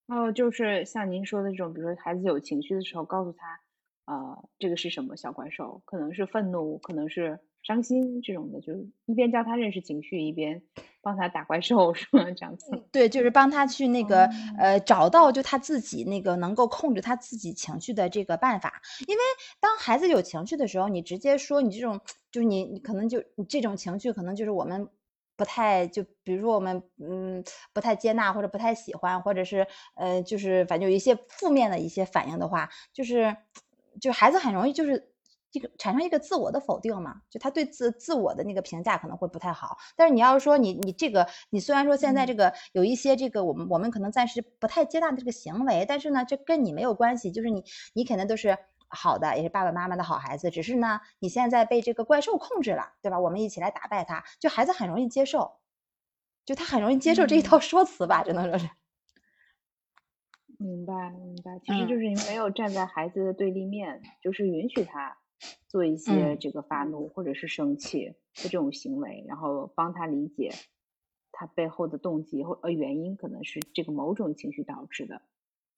哦，就是像您说的这种，比如说孩子有情绪的时候，告诉他，呃，这个是什么小怪兽？可能是愤怒，可能是。伤心这种的，就是一边教他认识情绪，一边帮他打怪兽，是吗？这样子。对，就是帮他去那个呃，找到就他自己那个能够控制他自己情绪的这个办法。因为当孩子有情绪的时候，你直接说你这种，就是你你可能就你这种情绪，可能就是我们不太就，比如说我们嗯不太接纳或者不太喜欢，或者是呃就是反正有一些负面的一些反应的话，就是就孩子很容易就是。这个产生一个自我的否定嘛，就他对自自我的那个评价可能会不太好。但是你要是说你你这个你虽然说现在这个有一些这个我们我们可能暂时不太接纳的这个行为，但是呢这跟你没有关系，就是你你肯定都是好的，也是爸爸妈妈的好孩子。只是呢你现在被这个怪兽控制了，对吧？我们一起来打败他，就孩子很容易接受，就他很容易接受这一套说辞吧，只能说是。明白明白，其实就是你没有站在孩子的对立面，就是允许他。做一些这个发怒或者是生气的这种行为，然后帮他理解他背后的动机或呃原因，可能是这个某种情绪导致的。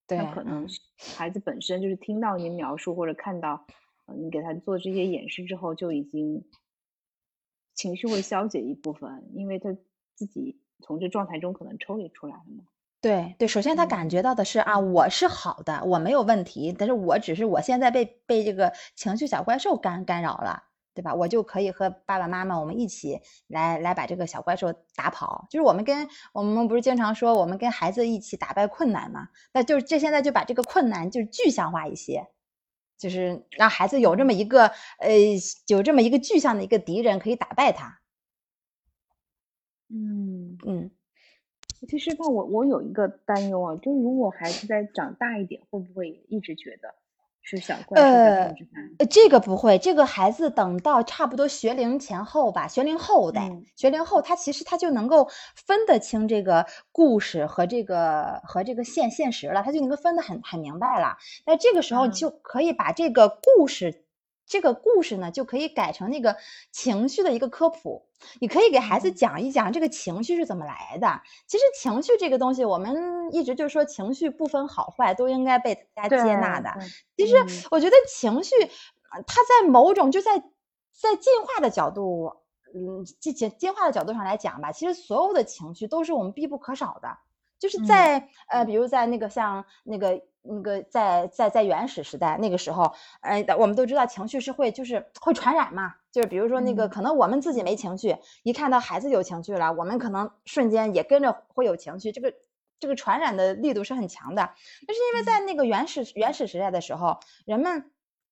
对，可能孩子本身就是听到您描述或者看到呃你给他做这些演示之后，就已经情绪会消解一部分，因为他自己从这状态中可能抽离出来了嘛。对对，首先他感觉到的是啊，我是好的，我没有问题，但是我只是我现在被被这个情绪小怪兽干干扰了，对吧？我就可以和爸爸妈妈我们一起来来把这个小怪兽打跑。就是我们跟我们不是经常说我们跟孩子一起打败困难嘛？那就是这现在就把这个困难就是具象化一些，就是让孩子有这么一个呃有这么一个具象的一个敌人可以打败他。嗯嗯。其实吧我我有一个担忧啊，就如果孩子再长大一点，会不会一直觉得是小怪兽在控制他？呃，这个不会，这个孩子等到差不多学龄前后吧，学龄后代，学龄后他其实他就能够分得清这个故事和这个和这个现现实了，他就能够分得很很明白了。那这个时候就可以把这个故事。这个故事呢，就可以改成那个情绪的一个科普。你可以给孩子讲一讲这个情绪是怎么来的。其实情绪这个东西，我们一直就说情绪不分好坏，都应该被大家接纳的。其实我觉得情绪，它在某种就在在进化的角度，嗯，进进进化的角度上来讲吧，其实所有的情绪都是我们必不可少的。就是在呃，比如在那个像那个。那个在在在原始时代那个时候，呃，我们都知道情绪是会就是会传染嘛，就是比如说那个可能我们自己没情绪，一看到孩子有情绪了，我们可能瞬间也跟着会有情绪，这个这个传染的力度是很强的。那是因为在那个原始原始时代的时候，人们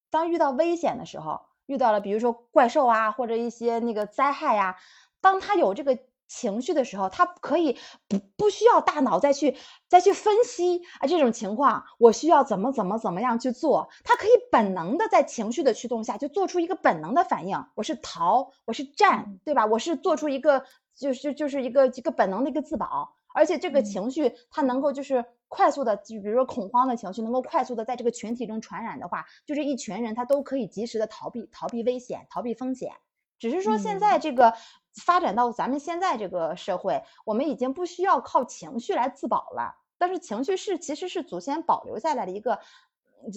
当遇到危险的时候，遇到了比如说怪兽啊或者一些那个灾害呀，当他有这个。情绪的时候，他可以不不需要大脑再去再去分析啊，这种情况我需要怎么怎么怎么样去做？他可以本能的在情绪的驱动下就做出一个本能的反应，我是逃，我是战，对吧？我是做出一个就是就是一个一个本能的一个自保，而且这个情绪它能够就是快速的，就比如说恐慌的情绪能够快速的在这个群体中传染的话，就是一群人他都可以及时的逃避逃避危险，逃避风险。只是说现在这个发展到咱们现在这个社会，我们已经不需要靠情绪来自保了。但是情绪是其实是祖先保留下来的一个，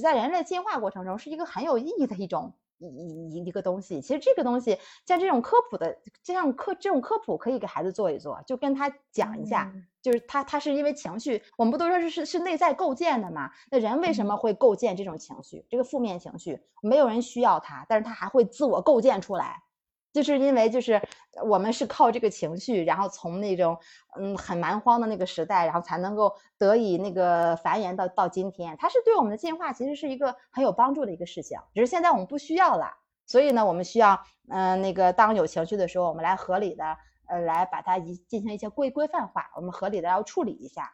在人类进化过程中是一个很有意义的一种。一一一个东西，其实这个东西像这种科普的，就像科这种科普可以给孩子做一做，就跟他讲一下，就是他他是因为情绪，我们不都说是是是内在构建的嘛？那人为什么会构建这种情绪？这个负面情绪，没有人需要他，但是他还会自我构建出来。就是因为就是我们是靠这个情绪，然后从那种嗯很蛮荒的那个时代，然后才能够得以那个繁衍到到今天。它是对我们的进化其实是一个很有帮助的一个事情，只是现在我们不需要了。所以呢，我们需要嗯那个当有情绪的时候，我们来合理的呃来把它一进行一些规规范化，我们合理的要处理一下，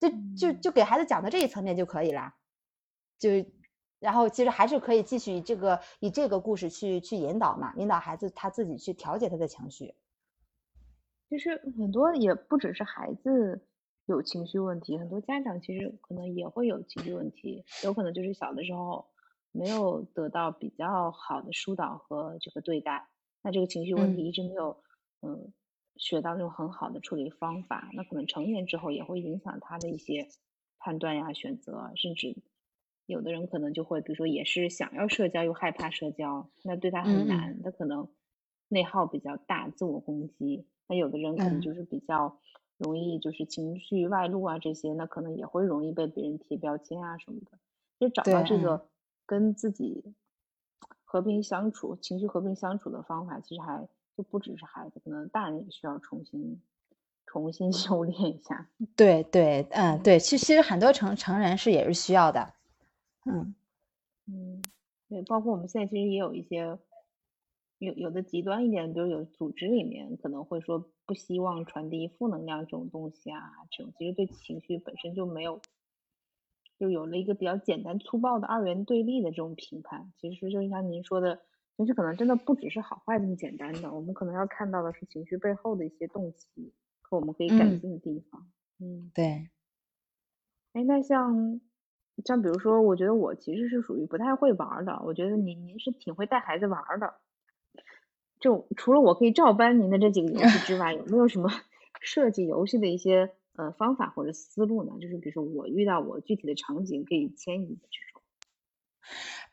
就就就给孩子讲到这一层面就可以了，就。然后其实还是可以继续以这个以这个故事去去引导嘛，引导孩子他自己去调节他的情绪。其实很多也不只是孩子有情绪问题，很多家长其实可能也会有情绪问题，有可能就是小的时候没有得到比较好的疏导和这个对待，那这个情绪问题一直没有嗯学到那种很好的处理方法，那可能成年之后也会影响他的一些判断呀、选择，甚至。有的人可能就会，比如说也是想要社交又害怕社交，那对他很难，他可能内耗比较大，自我攻击。那有的人可能就是比较容易就是情绪外露啊这些，那可能也会容易被别人贴标签啊什么的。就找到这个跟自己和平相处、情绪和平相处的方法，其实还就不只是孩子，可能大人也需要重新重新 (laughs) 修炼一下。对对，嗯，对，其其实很多成成人是也是需要的。嗯嗯，对，包括我们现在其实也有一些有有的极端一点，比如有组织里面可能会说不希望传递负能量这种东西啊，这种其实对情绪本身就没有，就有了一个比较简单粗暴的二元对立的这种评判。其实就像您说的，情绪可能真的不只是好坏这么简单的，我们可能要看到的是情绪背后的一些动机和我们可以改进的地方。嗯，对。哎，那像。像比如说，我觉得我其实是属于不太会玩的。我觉得您您是挺会带孩子玩的。就除了我可以照搬您的这几个游戏之外，有没有什么 (laughs) 设计游戏的一些呃方法或者思路呢？就是比如说我遇到我具体的场景可以迁移的这种。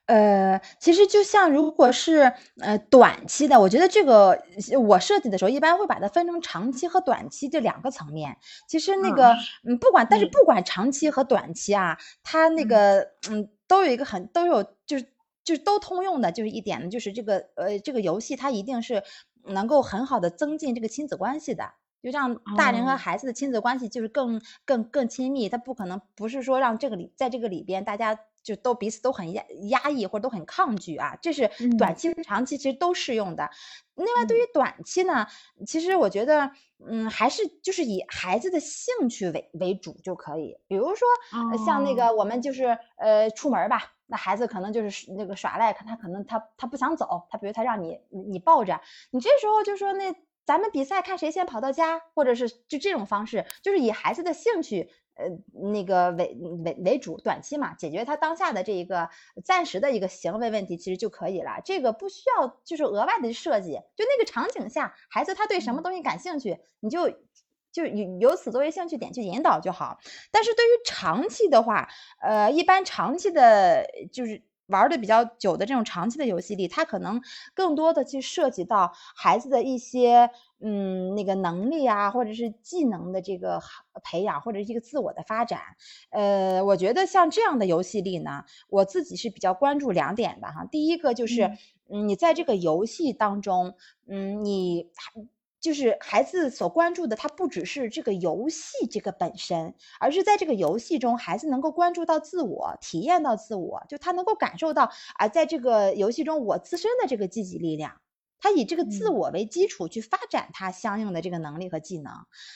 呃，其实就像如果是呃短期的，我觉得这个我设计的时候一般会把它分成长期和短期这两个层面。其实那个嗯，不管但是不管长期和短期啊，它那个嗯都有一个很都有就是就是都通用的，就是一点呢，就是这个呃这个游戏它一定是能够很好的增进这个亲子关系的。就让大人和孩子的亲子关系就是更更更亲密，他不可能不是说让这个里在这个里边大家就都彼此都很压压抑或者都很抗拒啊，这是短期、长期其实都适用的。另外，对于短期呢，其实我觉得，嗯，还是就是以孩子的兴趣为为主就可以。比如说，像那个我们就是呃出门吧，那孩子可能就是那个耍赖，他可能他他不想走，他比如他让你你抱着，你这时候就说那咱们比赛看谁先跑到家，或者是就这种方式，就是以孩子的兴趣。呃，那个为为为主，短期嘛，解决他当下的这一个暂时的一个行为问题，其实就可以了。这个不需要就是额外的设计，就那个场景下，孩子他对什么东西感兴趣，你就就由由此作为兴趣点去引导就好。但是对于长期的话，呃，一般长期的，就是。玩的比较久的这种长期的游戏里，它可能更多的去涉及到孩子的一些嗯那个能力啊，或者是技能的这个培养，或者一个自我的发展。呃，我觉得像这样的游戏里呢，我自己是比较关注两点的哈。第一个就是，嗯，你在这个游戏当中，嗯，你。就是孩子所关注的，他不只是这个游戏这个本身，而是在这个游戏中，孩子能够关注到自我，体验到自我，就他能够感受到啊，在这个游戏中我自身的这个积极力量，他以这个自我为基础去发展他相应的这个能力和技能。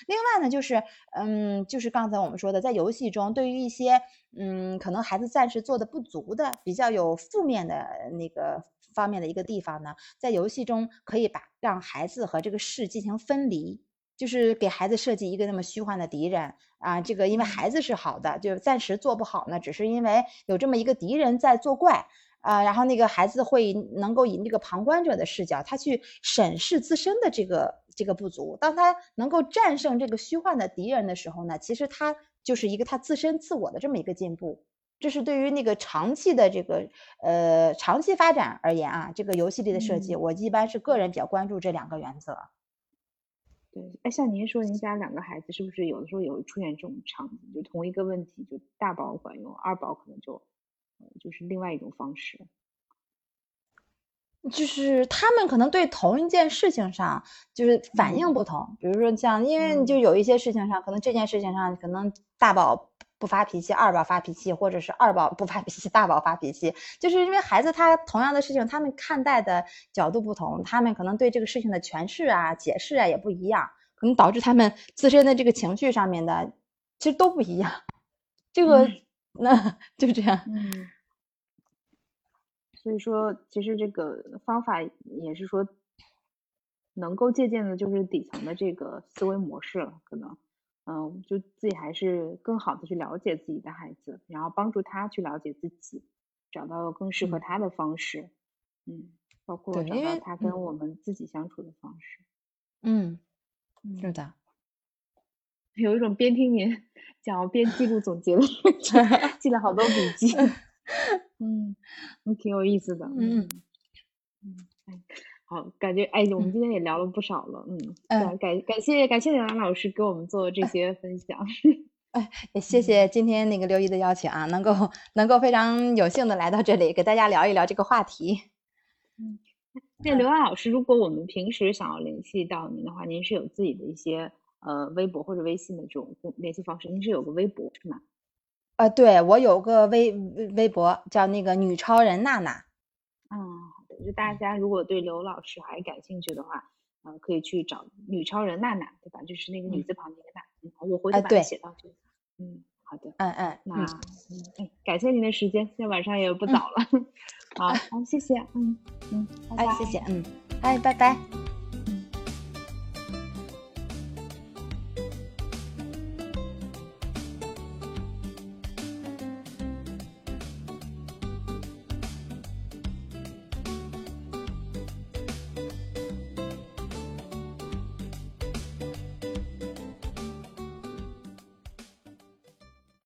另外呢，就是嗯，就是刚才我们说的，在游戏中，对于一些嗯，可能孩子暂时做的不足的，比较有负面的那个。方面的一个地方呢，在游戏中可以把让孩子和这个事进行分离，就是给孩子设计一个那么虚幻的敌人。啊，这个因为孩子是好的，就暂时做不好呢，只是因为有这么一个敌人在作怪。啊，然后那个孩子会能够以那个旁观者的视角，他去审视自身的这个这个不足，当他能够战胜这个虚幻的敌人的时候呢，其实他就是一个他自身自我的这么一个进步。这是对于那个长期的这个呃长期发展而言啊，这个游戏里的设计，我一般是个人比较关注这两个原则。对，哎，像您说，您家两个孩子是不是有的时候也会出现这种场景？就同一个问题，就大宝管用，二宝可能就就是另外一种方式。就是他们可能对同一件事情上就是反应不同，比如说像因为就有一些事情上，可能这件事情上可能大宝。不发脾气，二宝发脾气，或者是二宝不发脾气，大宝发脾气，就是因为孩子他同样的事情，他们看待的角度不同，他们可能对这个事情的诠释啊、解释啊也不一样，可能导致他们自身的这个情绪上面的其实都不一样。这个那就这样。嗯。所以说，其实这个方法也是说，能够借鉴的就是底层的这个思维模式了，可能。嗯，就自己还是更好的去了解自己的孩子，然后帮助他去了解自己，找到更适合他的方式。嗯，包括找到他跟我们自己相处的方式。嗯，是的。(laughs) 有一种边听您 (laughs) 讲边记录总结的感觉，记了好多笔记。(laughs) 嗯，挺有意思的。嗯嗯。好，感觉哎，我们今天也聊了不少了，嗯，感感感谢感谢刘兰老师给我们做这些分享，哎，(laughs) 也谢谢今天那个刘姨的邀请啊，能够能够非常有幸的来到这里，给大家聊一聊这个话题。嗯，那刘安老师，如果我们平时想要联系到您的话，您是有自己的一些呃微博或者微信的这种联系方式，您是有个微博是吗？呃，对我有个微微博叫那个女超人娜娜。嗯。就大家如果对刘老师还感兴趣的话，呃，可以去找女超人娜娜，对吧？就是那个女字旁的那个娜。嗯，我回头把它写到这。嗯，好的。嗯嗯，那嗯，感谢您的时间，现在晚上也不早了。(laughs) 好，好，谢谢。嗯嗯，哎，谢谢。嗯，哎，拜拜。